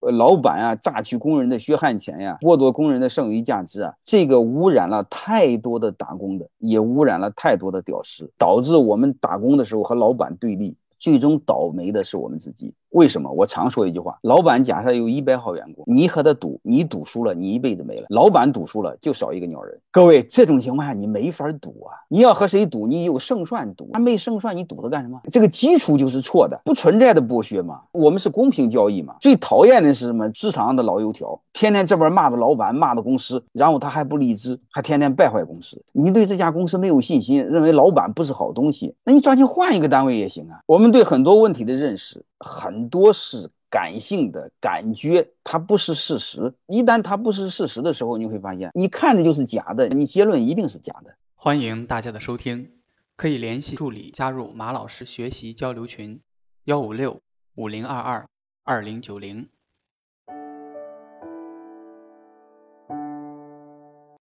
呃老板啊榨取工人的血汗钱呀，剥夺工人的剩余价值啊，这个污染了太多的打工的，也污染了太多的屌丝，导致我们打工的时候和老板对立，最终倒霉的是我们自己。为什么？我常说一句话：老板假设有一百号员工，你和他赌，你赌输了，你一辈子没了；老板赌输了，就少一个鸟人。各位，这种情况下你没法赌啊！你要和谁赌？你有胜算赌，他没胜算，你赌他干什么？这个基础就是错的，不存在的剥削嘛。我们是公平交易嘛。最讨厌的是什么？职场上的老油条，天天这边骂着老板，骂着公司，然后他还不离职，还天天败坏公司。你对这家公司没有信心，认为老板不是好东西，那你抓紧换一个单位也行啊。我们对很多问题的认识。很多是感性的感觉，它不是事实。一旦它不是事实的时候，你会发现，你看着就是假的，你结论一定是假的。欢迎大家的收听，可以联系助理加入马老师学习交流群：幺五六五零二二二零九零。